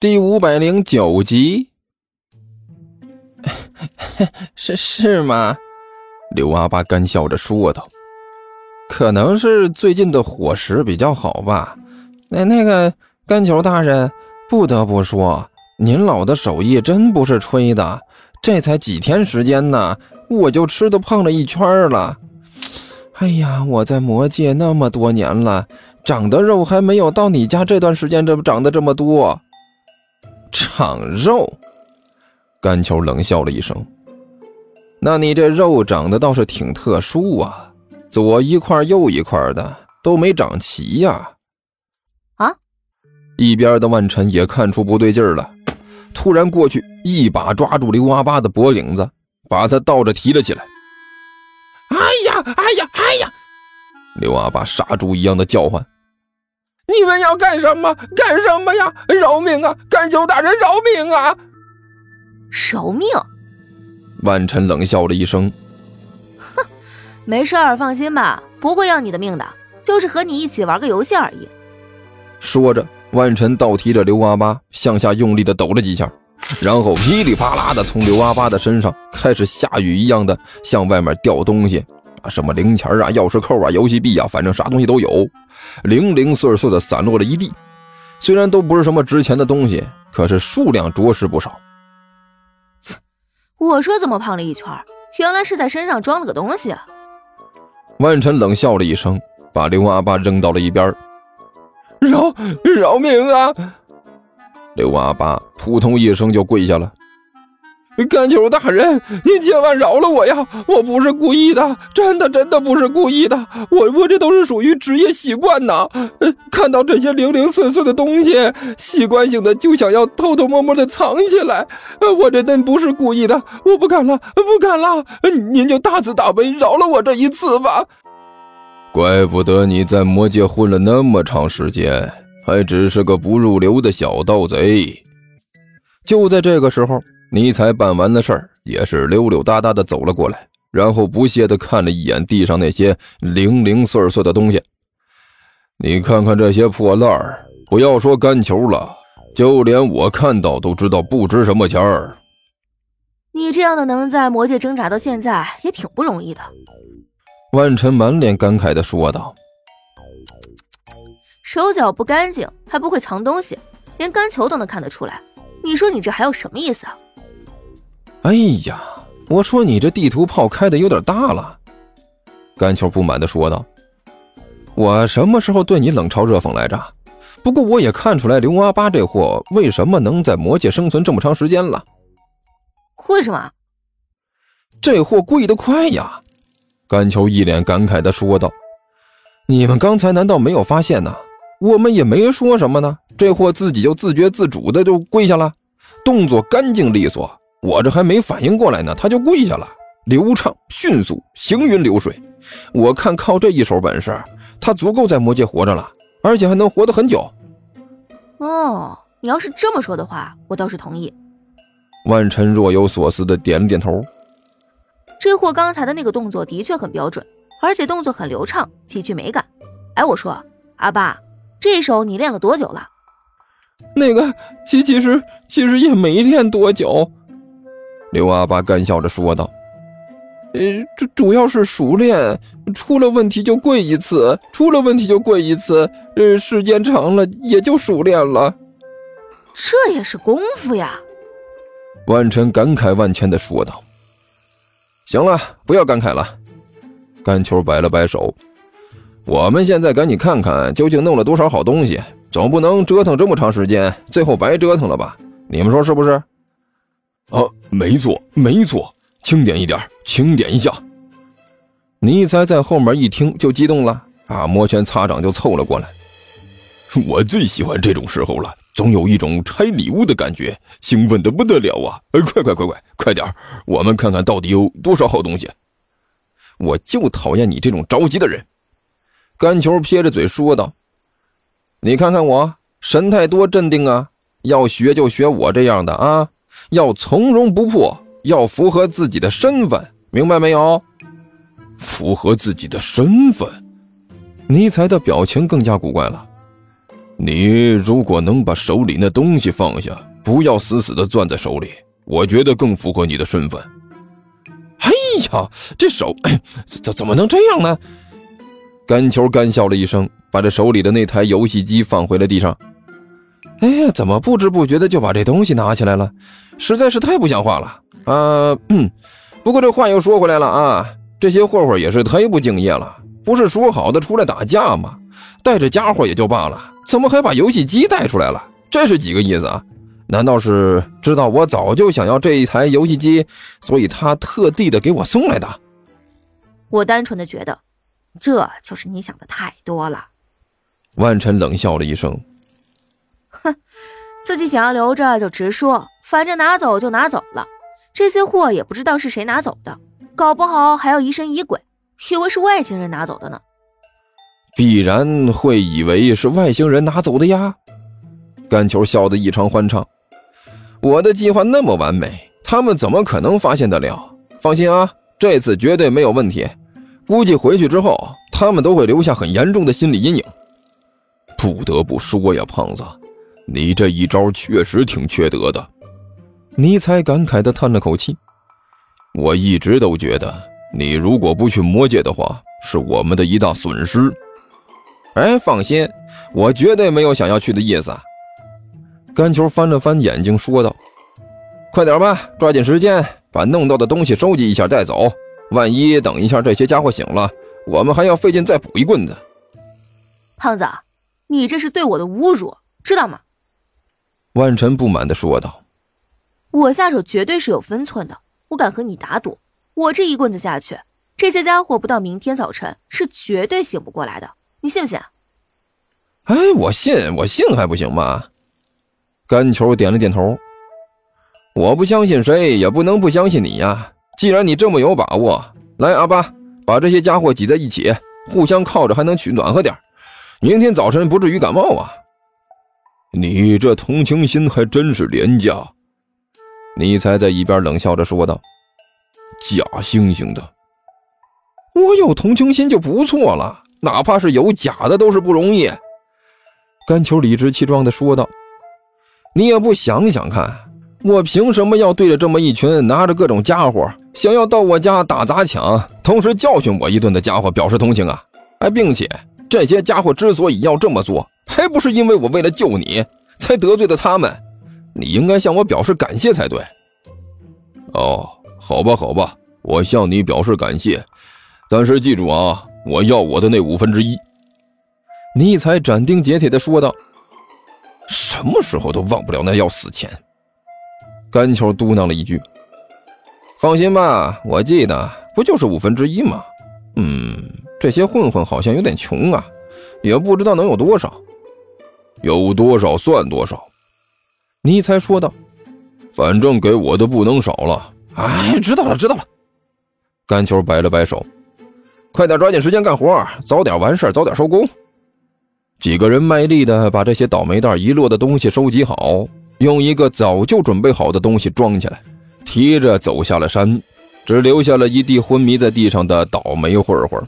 第五百零九集，是是吗？刘阿八干笑着说道：“可能是最近的伙食比较好吧。那那个干球大人，不得不说，您老的手艺真不是吹的。这才几天时间呢，我就吃的胖了一圈了。哎呀，我在魔界那么多年了，长的肉还没有到你家这段时间这长得这么多。”长肉，甘球冷笑了一声：“那你这肉长得倒是挺特殊啊，左一块右一块的，都没长齐呀。”啊！一边的万晨也看出不对劲了，突然过去一把抓住刘阿八的脖领子，把他倒着提了起来。“哎呀，哎呀，哎呀！”刘阿八杀猪一样的叫唤。你们要干什么？干什么呀！饶命啊！甘九大人，饶命啊！饶命！万晨冷笑了一声：“哼，没事儿，放心吧，不会要你的命的，就是和你一起玩个游戏而已。”说着，万晨倒提着刘阿八向下用力的抖了几下，然后噼里啪啦的从刘阿八的身上开始下雨一样的向外面掉东西。啊，什么零钱啊、钥匙扣啊、游戏币啊，反正啥东西都有，零零碎碎的散落了一地。虽然都不是什么值钱的东西，可是数量着实不少。切，我说怎么胖了一圈，原来是在身上装了个东西。啊万晨冷笑了一声，把刘阿八扔到了一边。饶饶命啊！刘阿八扑通一声就跪下了。甘球大人，您千万饶了我呀！我不是故意的，真的真的不是故意的。我我这都是属于职业习惯呐。呃看到这些零零碎碎的东西，习惯性的就想要偷偷摸摸的藏起来。我这真不是故意的，我不敢了，不敢了。您就大慈大悲，饶了我这一次吧。怪不得你在魔界混了那么长时间，还只是个不入流的小盗贼。就在这个时候。尼才办完的事儿，也是溜溜达达的走了过来，然后不屑的看了一眼地上那些零零碎碎的东西。你看看这些破烂儿，不要说干球了，就连我看到都知道不值什么钱儿。你这样的能在魔界挣扎到现在，也挺不容易的。万晨满脸感慨的说道：“手脚不干净，还不会藏东西，连干球都能看得出来，你说你这还有什么意思啊？”哎呀，我说你这地图炮开的有点大了，甘球不满的说道。我什么时候对你冷嘲热讽来着？不过我也看出来刘阿八这货为什么能在魔界生存这么长时间了。为什么？这货跪得快呀！甘球一脸感慨的说道。你们刚才难道没有发现呢？我们也没说什么呢，这货自己就自觉自主的就跪下了，动作干净利索。我这还没反应过来呢，他就跪下了，流畅迅速，行云流水。我看靠这一手本事，他足够在魔界活着了，而且还能活得很久。哦，你要是这么说的话，我倒是同意。万晨若有所思的点了点头。这货刚才的那个动作的确很标准，而且动作很流畅，极具美感。哎，我说阿爸，这手你练了多久了？那个，其其实其实也没练多久。刘阿八干笑着说道：“呃，主主要是熟练，出了问题就跪一次，出了问题就跪一次，呃，时间长了也就熟练了。这也是功夫呀。”万晨感慨万千的说道。“行了，不要感慨了。”甘球摆了摆手，“我们现在赶紧看看究竟弄了多少好东西，总不能折腾这么长时间，最后白折腾了吧？你们说是不是？”啊，没错，没错，轻点一点，轻点一下。尼才在后面一听就激动了，啊，摩拳擦掌就凑了过来。我最喜欢这种时候了，总有一种拆礼物的感觉，兴奋的不得了啊！快快快快快点，我们看看到底有多少好东西。我就讨厌你这种着急的人。干球撇着嘴说道：“你看看我，神态多镇定啊！要学就学我这样的啊！”要从容不迫，要符合自己的身份，明白没有？符合自己的身份，尼才的表情更加古怪了。你如果能把手里那东西放下，不要死死的攥在手里，我觉得更符合你的身份。哎呀，这手怎怎么能这样呢？甘球干笑了一声，把这手里的那台游戏机放回了地上。哎呀，怎么不知不觉的就把这东西拿起来了？实在是太不像话了啊！嗯，不过这话又说回来了啊，这些混混也是忒不敬业了。不是说好的出来打架吗？带着家伙也就罢了，怎么还把游戏机带出来了？这是几个意思啊？难道是知道我早就想要这一台游戏机，所以他特地的给我送来的？我单纯的觉得，这就是你想的太多了。万晨冷笑了一声。哼，自己想要留着就直说，反正拿走就拿走了。这些货也不知道是谁拿走的，搞不好还要疑神疑鬼，以为是外星人拿走的呢。必然会以为是外星人拿走的呀。甘球笑得异常欢畅。我的计划那么完美，他们怎么可能发现得了？放心啊，这次绝对没有问题。估计回去之后，他们都会留下很严重的心理阴影。不得不说呀，胖子。你这一招确实挺缺德的，尼采感慨地叹了口气。我一直都觉得，你如果不去魔界的话，是我们的一大损失。哎，放心，我绝对没有想要去的意思。甘球翻了翻眼睛，说道：“快点吧，抓紧时间把弄到的东西收集一下带走。万一等一下这些家伙醒了，我们还要费劲再补一棍子。”胖子，你这是对我的侮辱，知道吗？万晨不满地说道：“我下手绝对是有分寸的，我敢和你打赌，我这一棍子下去，这些家伙不到明天早晨是绝对醒不过来的，你信不信？”“哎，我信，我信还不行吗？”甘球点了点头。“我不相信谁，也不能不相信你呀。既然你这么有把握，来，阿巴，把这些家伙挤在一起，互相靠着，还能取暖和点，明天早晨不至于感冒啊。”你这同情心还真是廉价，尼才在一边冷笑着说道：“假惺惺的，我有同情心就不错了，哪怕是有假的都是不容易。”甘球理直气壮地说道：“你也不想想看，我凭什么要对着这么一群拿着各种家伙想要到我家打砸抢，同时教训我一顿的家伙表示同情啊？哎，并且这些家伙之所以要这么做。”还不是因为我为了救你才得罪的他们，你应该向我表示感谢才对。哦，好吧，好吧，我向你表示感谢，但是记住啊，我要我的那五分之一。尼采斩钉截铁地说道：“什么时候都忘不了那要死钱。”甘球嘟囔了一句：“放心吧，我记得，不就是五分之一吗？嗯，这些混混好像有点穷啊，也不知道能有多少。”有多少算多少，尼才说道：“反正给我的不能少了。”哎，知道了，知道了。甘球摆了摆手：“快点抓紧时间干活，早点完事早点收工。”几个人卖力的把这些倒霉蛋遗落的东西收集好，用一个早就准备好的东西装起来，提着走下了山，只留下了一地昏迷在地上的倒霉混混。